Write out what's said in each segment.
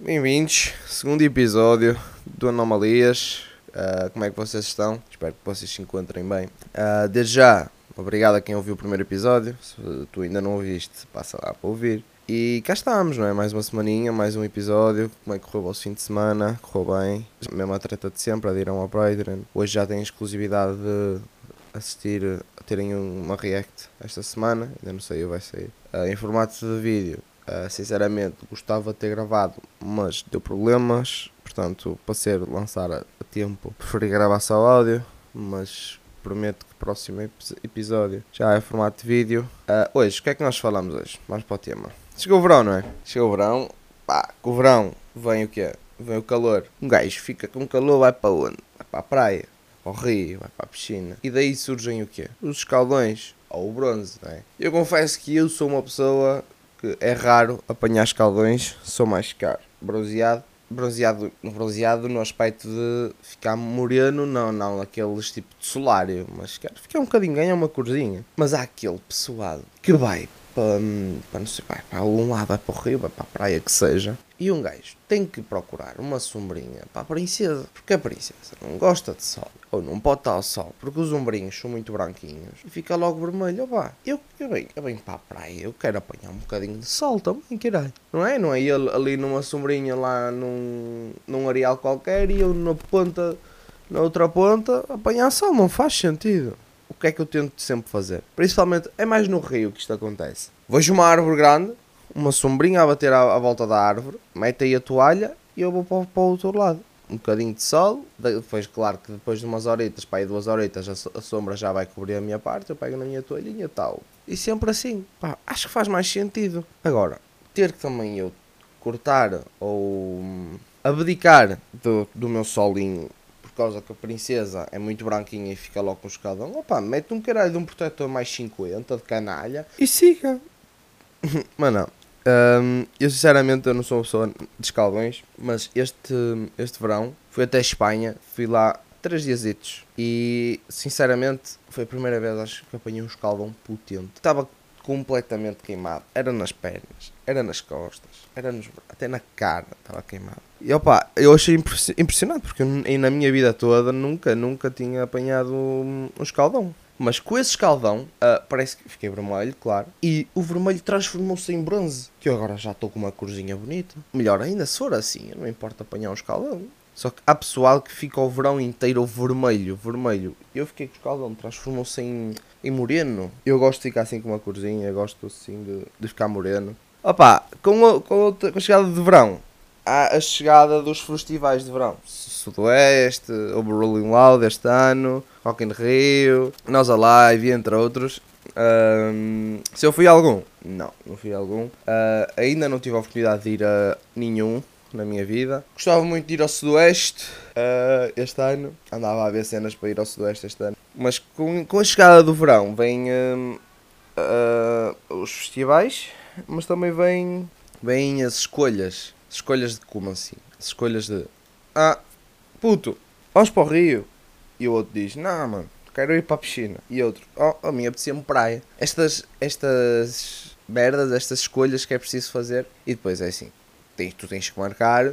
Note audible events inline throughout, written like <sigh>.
Bem-vindos, segundo episódio do Anomalias. Uh, como é que vocês estão? Espero que vocês se encontrem bem. Uh, desde já, obrigado a quem ouviu o primeiro episódio. Se tu ainda não ouviste, passa lá para ouvir. E cá estamos, não é? Mais uma semaninha, mais um episódio. Como é que correu o vosso fim de semana? Correu bem. Mesma treta de sempre, adiram ao Brydren. Hoje já têm exclusividade de assistir, terem uma react esta semana. Ainda não sei, vai sair. Uh, em formato de vídeo, Uh, sinceramente, gostava de ter gravado, mas deu problemas. Portanto, para ser lançar a, tempo, preferi gravar só áudio. Mas prometo que o próximo episódio já é formato de vídeo. Uh, hoje, o que é que nós falamos hoje? Vamos para o tema. Chegou o verão, não é? Chegou o verão. Pá, com o verão vem o quê? Vem o calor. Um gajo fica com calor, vai para onde? Vai para a praia, vai para o rio, vai para a piscina. E daí surgem o quê? Os escaldões ou o bronze, não é? Eu confesso que eu sou uma pessoa que é raro apanhar escaldões, sou mais caro. Bronzeado, bronzeado, bronzeado no aspecto de ficar moreno, não, não, aqueles tipo de solário, mas quero ficar um bocadinho, ganha uma corzinha. Mas há aquele pessoal que vai para, para não sei, vai para algum lado, vai para o rio, vai para a praia, que seja, e um gajo tem que procurar uma sombrinha para a princesa, porque a princesa não gosta de sol, ou não pode estar ao sol, porque os ombrinhos são muito branquinhos e fica logo vermelho. Opa, eu, eu, venho, eu venho para a praia, eu quero apanhar um bocadinho de sol também, caralho. Não é? Não é ele ali numa sombrinha lá num, num areal qualquer e eu na ponta, na outra ponta, apanhar sol, não faz sentido. O que é que eu tento sempre fazer? Principalmente é mais no rio que isto acontece. Vejo uma árvore grande, uma sombrinha a bater à, à volta da árvore, mete aí a toalha e eu vou para, para o outro lado. Um bocadinho de sol, depois, claro que depois de umas horitas, para aí duas horitas, a, a sombra já vai cobrir a minha parte, eu pego na minha toalhinha e tal. E sempre assim, pá, acho que faz mais sentido. Agora, ter que também eu cortar ou hum, abdicar do, do meu solinho por causa que a princesa é muito branquinha e fica logo com o escadão, opa, mete um caralho de um protetor mais 50 de canalha e siga. <laughs> Mas não, um, eu sinceramente eu não sou uma pessoa de escalões, mas este, este verão fui até Espanha, fui lá três dias e sinceramente foi a primeira vez acho que apanhei um escaldão potente. Estava completamente queimado. Era nas pernas, era nas costas, era nos, até na cara estava queimado. E opa, eu achei impressionante porque eu, na minha vida toda nunca, nunca tinha apanhado um, um escaldão. Mas com esse escaldão, uh, parece que fiquei vermelho, claro. E o vermelho transformou-se em bronze. Que eu agora já estou com uma corzinha bonita. Melhor ainda, se for assim, não importa apanhar um escaldão. Só que há pessoal que fica o verão inteiro vermelho, vermelho. Eu fiquei com o escaldão, transformou-se em, em moreno. Eu gosto de ficar assim com uma corzinha, gosto assim de, de ficar moreno. Opa, com, com, com a chegada de verão, a chegada dos festivais de verão. Sudoeste, o Rolling Loud este ano, Rock in Rio, Nós Alive, entre outros. Um, se eu fui a algum? Não, não fui a algum. Uh, ainda não tive a oportunidade de ir a nenhum na minha vida. Gostava muito de ir ao Sudoeste uh, este ano. Andava a ver cenas para ir ao Sudoeste este ano. Mas com, com a chegada do verão vêm uh, os festivais, mas também vêm, vêm as escolhas escolhas de como assim? As escolhas de Ah, puto, vamos para o Rio. E o outro diz, não mano, quero ir para a piscina. E outro, oh, a mim apetecia-me praia. Estas, estas merdas, estas escolhas que é preciso fazer. E depois é assim, tens, tu tens que marcar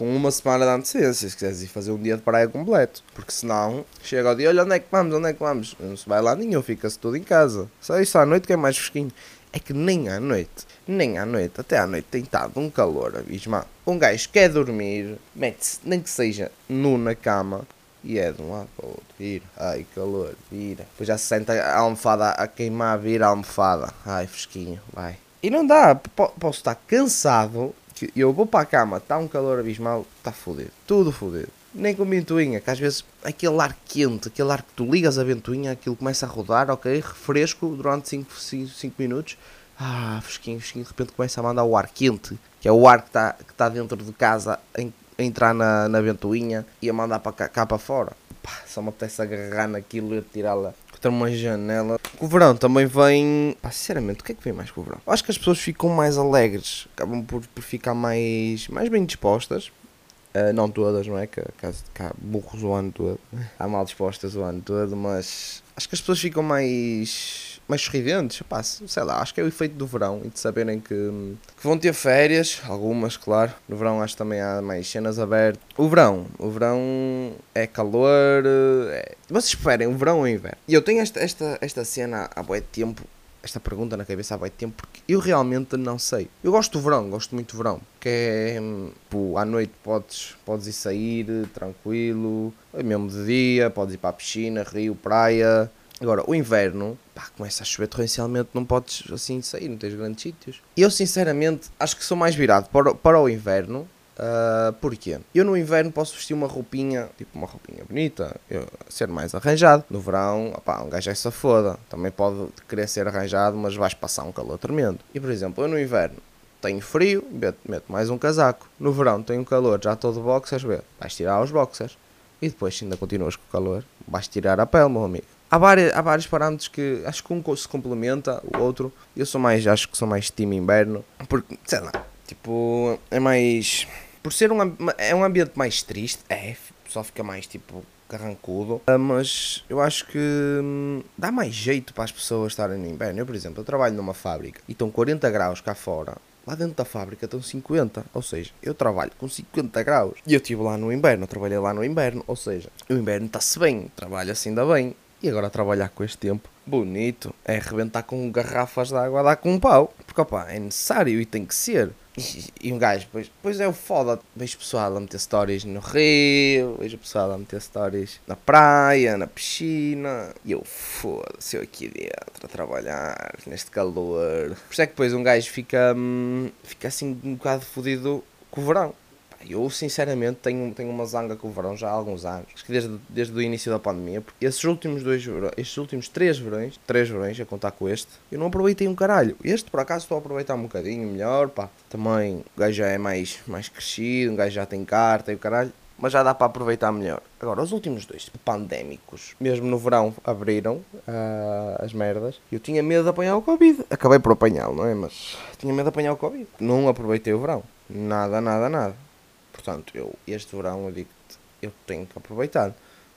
com uma semana de antecedência, se quiseres ir fazer um dia de praia completo. Porque senão, chega ao dia, olha onde é que vamos, onde é que vamos. Não se vai lá nenhum, fica-se tudo em casa. Só isso à noite que é mais fresquinho. É que nem à noite nem à noite, até à noite tem estado um calor abismal. Um gajo quer dormir, mete-se, nem que seja nu na cama, e é de um lado para o outro. Vira, ai calor, vira. Depois já se senta a almofada a queimar, vira a almofada. Ai fresquinho, vai. E não dá, posso estar cansado, que eu vou para a cama, está um calor abismal, está fodido. Tudo fodido. Nem com ventoinha, que às vezes aquele ar quente, aquele ar que tu ligas a ventoinha, aquilo começa a rodar, ok, refresco durante 5 minutos ah, fresquinho, fresquinho, de repente começa a mandar o ar quente, que é o ar que está que tá dentro de casa a entrar na, na ventoinha e a mandar para cá, cá para fora. Pá, só me apetece agarrar naquilo e tirá-la contra uma janela. O verão também vem. Pá, sinceramente, o que é que vem mais com o verão? Acho que as pessoas ficam mais alegres, acabam por, por ficar mais, mais bem dispostas. Uh, não todas, não é? Que, que, que há burros o ano todo, <laughs> há mal dispostas o ano todo, mas acho que as pessoas ficam mais mais sorridentes. Pá, sei lá, acho que é o efeito do verão e de saberem que, que vão ter férias, algumas, claro. No verão acho que também há mais cenas abertas. O verão, o verão é calor. É... Vocês preferem o verão ou o inverno? E eu tenho esta, esta, esta cena há muito tempo esta pergunta na cabeça há muito tempo porque eu realmente não sei. Eu gosto do verão, gosto muito do verão, que é pô, à noite podes, podes ir sair tranquilo, mesmo de dia, podes ir para a piscina, rio, praia. Agora, o inverno, pá, começa a chover torrencialmente, não podes assim sair, não tens grandes sítios. Eu sinceramente acho que sou mais virado para, para o inverno Uh, porquê? Eu no inverno posso vestir uma roupinha, tipo uma roupinha bonita, eu, ser mais arranjado. No verão, opá, um gajo é safoda. Também pode querer ser arranjado, mas vais passar um calor tremendo. E por exemplo, eu no inverno tenho frio, meto, mais um casaco. No verão tenho calor, já estou de boxers, vais tirar os boxers. E depois, se ainda continuas com o calor, vais tirar a pele, meu amigo. Há, vários, há vários parâmetros que acho que um se complementa, o outro. Eu sou mais, acho que sou mais time inverno, porque, sei lá, tipo, é mais por ser um, é um ambiente mais triste, é, só fica mais tipo carrancudo, ah, mas eu acho que hum, dá mais jeito para as pessoas estarem no inverno. Eu, por exemplo, eu trabalho numa fábrica e estão 40 graus cá fora. Lá dentro da fábrica estão 50, ou seja, eu trabalho com 50 graus. E eu estive lá no inverno, trabalhei lá no inverno, ou seja, o inverno está-se bem, trabalho assim ainda bem. E agora trabalhar com este tempo, bonito, é arrebentar com garrafas de água a dar com um pau. Porque, opá, é necessário e tem que ser. E, um gajo, pois, pois é o foda. Vejo pessoal a meter stories no rio, vejo pessoal a meter stories na praia, na piscina. E eu, foda-se, eu aqui dentro a trabalhar, neste calor. Por isso é que depois um gajo fica, hum, fica assim um bocado fodido com o verão. Eu sinceramente tenho, tenho uma zanga com o verão já há alguns anos. Acho que desde, desde o início da pandemia. Porque esses últimos dois estes últimos três verões, três verões a contar com este, eu não aproveitei um caralho. Este por acaso estou a aproveitar um bocadinho melhor, pá. Também o gajo já é mais, mais crescido, um gajo já tem carta e o caralho. Mas já dá para aproveitar melhor. Agora, os últimos dois pandémicos, mesmo no verão, abriram uh, as merdas. Eu tinha medo de apanhar o Covid. Acabei por apanhá-lo, não é? Mas tinha medo de apanhar o Covid. Não aproveitei o verão. Nada, nada, nada. Portanto, eu este verão eu digo eu tenho que aproveitar.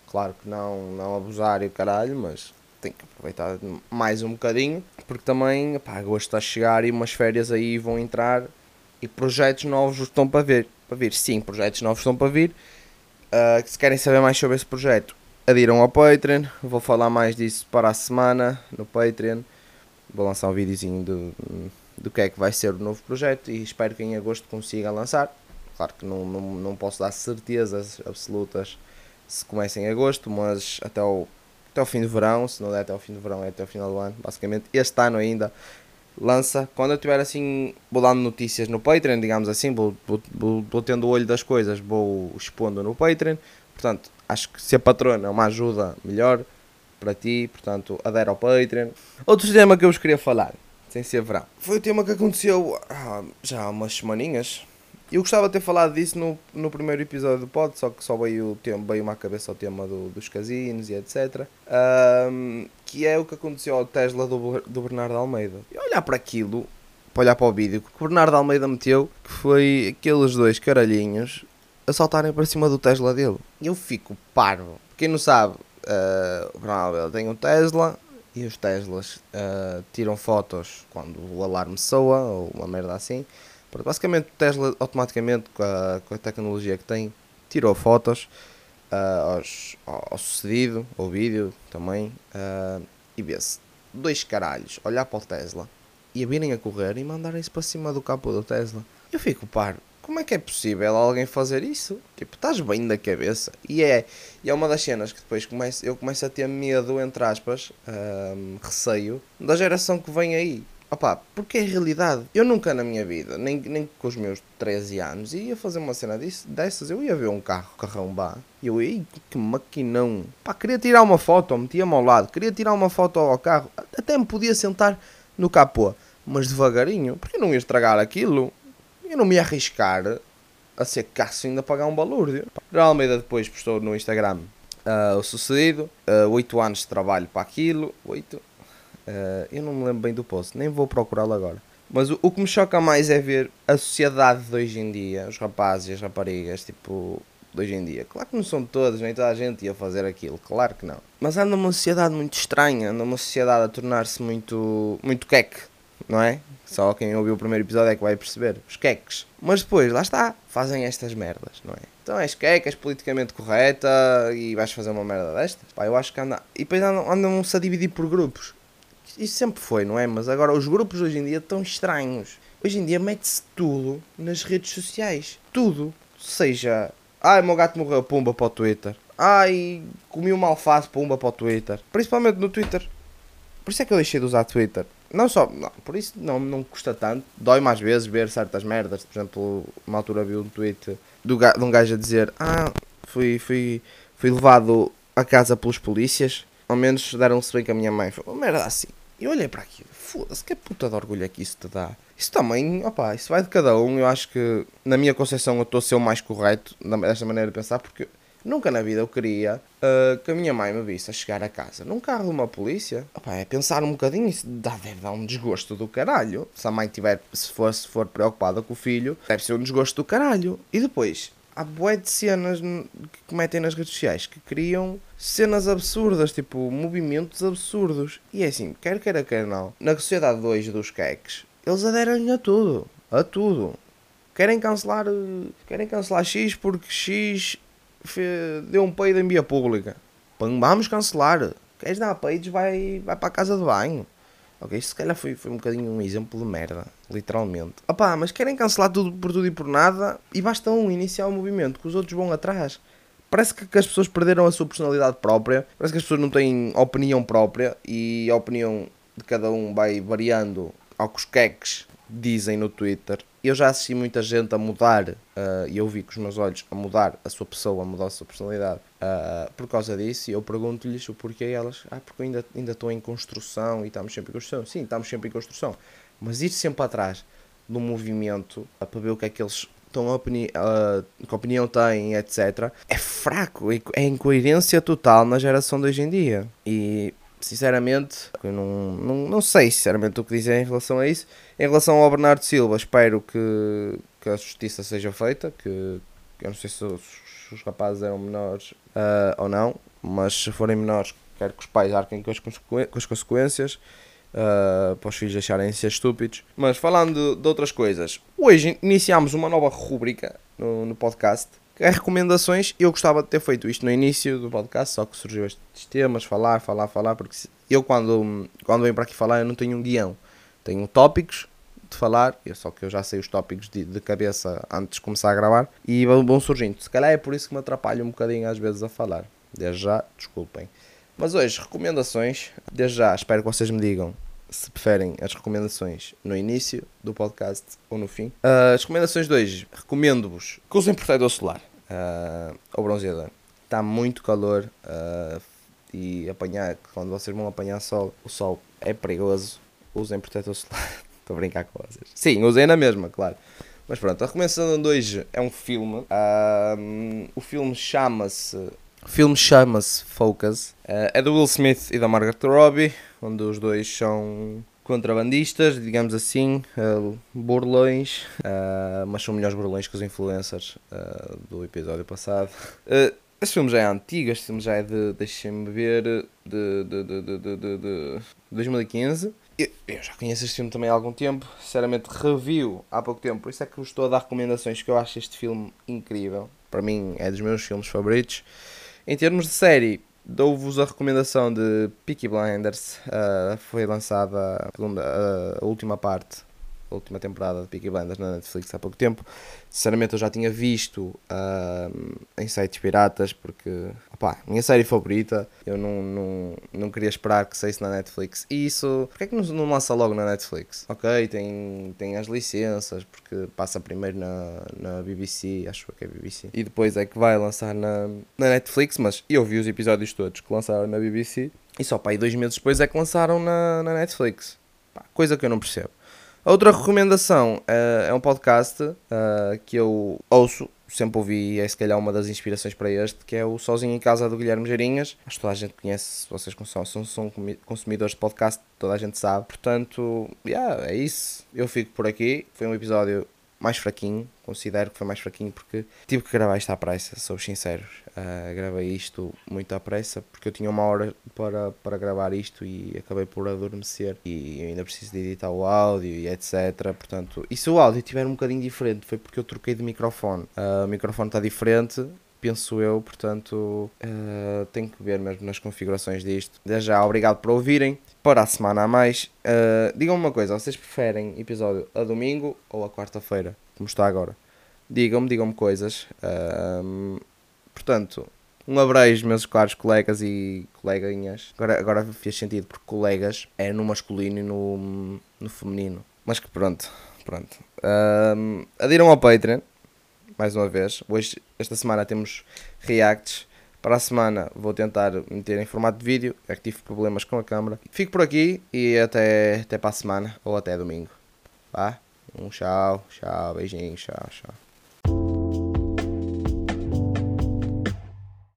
Claro que não, não abusar e o caralho, mas tenho que aproveitar mais um bocadinho, porque também, pá, agosto está a chegar e umas férias aí vão entrar e projetos novos estão para ver. Para vir, sim, projetos novos estão para vir. Uh, se querem saber mais sobre esse projeto, adiram ao Patreon. Vou falar mais disso para a semana no Patreon. Vou lançar um videozinho do, do que é que vai ser o novo projeto e espero que em agosto consiga lançar. Claro que não, não, não posso dar certezas absolutas se começa em agosto, mas até o, até o fim do verão, se não der até o fim do verão, é até o final do ano, basicamente. Este ano ainda lança. Quando eu tiver assim, vou dando notícias no Patreon, digamos assim, vou, vou, vou, vou tendo o olho das coisas, vou expondo no Patreon. Portanto, acho que se a patrona é uma ajuda melhor para ti, portanto, adere ao Patreon. Outro tema que eu vos queria falar, sem ser verão, foi o tema que aconteceu ah, já há umas semaninhas eu gostava de ter falado disso no, no primeiro episódio do pod, só que só veio, tempo, veio uma cabeça ao tema do, dos casinos e etc. Um, que é o que aconteceu ao Tesla do, do Bernardo Almeida. E olhar para aquilo, para olhar para o vídeo, que o Bernardo Almeida meteu, que foi aqueles dois caralhinhos a saltarem para cima do Tesla dele. Eu fico parvo. Quem não sabe, uh, o Bernardo Almeida tem um Tesla, e os Teslas uh, tiram fotos quando o alarme soa ou uma merda assim. Basicamente, o Tesla automaticamente, com a, com a tecnologia que tem, tirou fotos uh, aos, ao, sucedido, ao vídeo também, uh, e vê-se dois caralhos olhar para o Tesla e a virem a correr e mandarem-se para cima do capô do Tesla. Eu fico paro. Como é que é possível alguém fazer isso? Tipo, estás bem da cabeça. E é, e é uma das cenas que depois começo, eu começo a ter medo, entre aspas, ah, receio, da geração que vem aí. Opá, porque é realidade. Eu nunca na minha vida, nem, nem com os meus 13 anos, ia fazer uma cena disso, dessas. Eu ia ver um carro, carrão bar. E eu, ia que maquinão. Pá, queria tirar uma foto, metia-me ao lado. Queria tirar uma foto ao carro. Até me podia sentar no capô. Mas devagarinho, porque eu não ia estragar aquilo. Eu não me ia arriscar a ser caço ainda pagar um balúrdio. General Almeida depois postou no Instagram uh, o sucedido. Uh, 8 anos de trabalho para aquilo. 8 Uh, eu não me lembro bem do post, nem vou procurá-lo agora. Mas o, o, que me choca mais é ver a sociedade de hoje em dia, os rapazes e as raparigas, tipo, de hoje em dia. Claro que não são todos, nem toda a gente ia fazer aquilo, claro que não. Mas anda uma sociedade muito estranha, anda uma sociedade a tornar-se muito, muito queque, não é? Só quem ouviu o primeiro episódio é que vai perceber. Os queques. Mas depois, lá está, fazem estas merdas, não é? Então és queque, és politicamente correta e vais fazer uma merda destas? Pá, eu acho que anda. E depois andam-se andam a dividir por grupos. Isso sempre foi, não é? Mas agora os grupos hoje em dia estão estranhos. Hoje em dia mete-se tudo nas redes sociais. Tudo. Seja, ai, meu gato morreu, pumba para o Twitter. Ai, comi uma alface, pumba para o Twitter. Principalmente no Twitter. Por isso é que eu deixei de usar Twitter. Não só, não, por isso não, não custa tanto. Dói mais vezes ver certas merdas. Por exemplo, uma altura vi um tweet do, de um gajo a dizer: Ah, fui, fui, fui levado a casa pelos polícias. Ao menos deram-se bem com a minha mãe. Foi uma merda assim. E eu olhei para aquilo. Foda-se, que puta de orgulho é que isso te dá? Isso também, opá, isso vai de cada um. Eu acho que, na minha concepção, eu estou a ser o mais correto desta maneira de pensar, porque nunca na vida eu queria uh, que a minha mãe me visse a chegar a casa num carro de uma polícia. Opá, é pensar um bocadinho, isso dá, deve dar um desgosto do caralho. Se a mãe tiver, se for, se for preocupada com o filho, deve ser um desgosto do caralho. E depois, há bué de cenas que metem nas redes sociais que criam cenas absurdas, tipo movimentos absurdos. E é assim, quer queira, quer não, na sociedade 2 dos queques, eles aderem a tudo, a tudo. Querem cancelar, querem cancelar X porque X deu um peido em via pública. Vamos cancelar. Queres dar peidos, vai, vai para a casa de banho. Ok, isto se calhar foi, foi um bocadinho um exemplo de merda, literalmente. Opá, mas querem cancelar tudo por tudo e por nada e basta um iniciar o movimento, que os outros vão atrás. Parece que, que as pessoas perderam a sua personalidade própria, parece que as pessoas não têm opinião própria e a opinião de cada um vai variando ao que os queques dizem no Twitter. Eu já assisti muita gente a mudar, uh, e eu vi com os meus olhos, a mudar a sua pessoa, a mudar a sua personalidade uh, por causa disso. E eu pergunto-lhes o porquê. Elas, ah, porque eu ainda, ainda estou em construção e estamos sempre em construção. Sim, estamos sempre em construção. Mas ir sempre atrás do movimento uh, para ver o que é que eles estão a opini uh, que opinião têm, etc., é fraco, é incoerência total na geração de hoje em dia. E sinceramente, não, não, não sei sinceramente o que dizer em relação a isso. Em relação ao Bernardo Silva, espero que, que a justiça seja feita, que eu não sei se os, os rapazes eram menores uh, ou não, mas se forem menores, quero que os pais arquem com as, com as consequências. Uh, para os filhos deixarem de ser estúpidos. Mas falando de, de outras coisas, hoje iniciamos uma nova rúbrica no, no podcast recomendações. Eu gostava de ter feito isto no início do podcast, só que surgiu estes temas, falar, falar, falar, porque eu quando, quando venho para aqui falar eu não tenho um guião. Tenho tópicos de falar, só que eu já sei os tópicos de, de cabeça antes de começar a gravar e vão surgindo. Se calhar é por isso que me atrapalho um bocadinho às vezes a falar. Desde já, desculpem. Mas hoje, recomendações. Desde já, espero que vocês me digam se preferem as recomendações no início do podcast ou no fim. Uh, as recomendações de hoje, recomendo-vos que usem protetor solar uh, ou bronzeador. Está muito calor uh, e apanhar, quando vocês vão apanhar sol, o sol é perigoso. Usem protetor solar. <laughs> Estou a brincar com vocês. Sim, usem na mesma, claro. Mas pronto, a recomendação de hoje é um filme. Uh, o filme chama-se. O filme chama-se Focus. Uh, é do Will Smith e da Margaret Robbie onde os dois são contrabandistas, digamos assim, uh, burlões, uh, mas são melhores burlões que os influencers uh, do episódio passado. Uh, este filme já é antigo, este filme já é de, deixem-me ver, de, de, de, de, de, de 2015. Eu, eu, já conheço este filme também há algum tempo, sinceramente review há pouco tempo, por isso é que vos estou a dar recomendações que eu acho este filme incrível. Para mim é dos meus filmes favoritos. Em termos de série, Dou-vos a recomendação de Peaky Blinders. Uh, foi lançada a, segunda, uh, a última parte, a última temporada de Peaky Blinders na Netflix há pouco tempo. Sinceramente, eu já tinha visto uh, em sites piratas, porque, opá, minha série favorita, eu não, não, não queria esperar que saísse na Netflix. E isso, porque é que não, não lança logo na Netflix? Ok, tem, tem as licenças, porque passa primeiro na, na BBC, acho que é BBC, e depois é que vai lançar na, na Netflix, mas eu vi os episódios todos que lançaram na BBC, e só, pá, aí dois meses depois é que lançaram na, na Netflix. Pá, coisa que eu não percebo. A outra recomendação uh, é um podcast uh, que eu ouço, sempre ouvi, é se calhar uma das inspirações para este, que é o Sozinho em Casa do Guilherme Geirinhas. Acho que toda a gente conhece, vocês são, são, são consumidores de podcast, toda a gente sabe. Portanto, yeah, é isso. Eu fico por aqui. Foi um episódio mais fraquinho, considero que foi mais fraquinho porque tive que gravar isto à pressa, sou sincero. Uh, gravei isto muito à pressa porque eu tinha uma hora para, para gravar isto e acabei por adormecer e ainda preciso de editar o áudio e etc. Portanto, e se o áudio estiver um bocadinho diferente foi porque eu troquei de microfone. Uh, o microfone está diferente, penso eu, portanto uh, tenho que ver mesmo nas configurações disto. Desde já, obrigado por ouvirem. Para a semana a mais, uh, digam-me uma coisa: vocês preferem episódio a domingo ou a quarta-feira, como está agora? Digam-me, digam-me coisas. Uh, portanto, um abraço, meus caros colegas e coleguinhas. Agora, agora fez sentido porque colegas é no masculino e no, no feminino. Mas que pronto, pronto. Uh, adiram ao Patreon mais uma vez. Hoje, esta semana temos reacts. Para a semana vou tentar meter em formato de vídeo, é que tive problemas com a câmera. Fico por aqui e até, até para a semana ou até domingo. Vá? Um tchau, tchau, beijinho, tchau, tchau.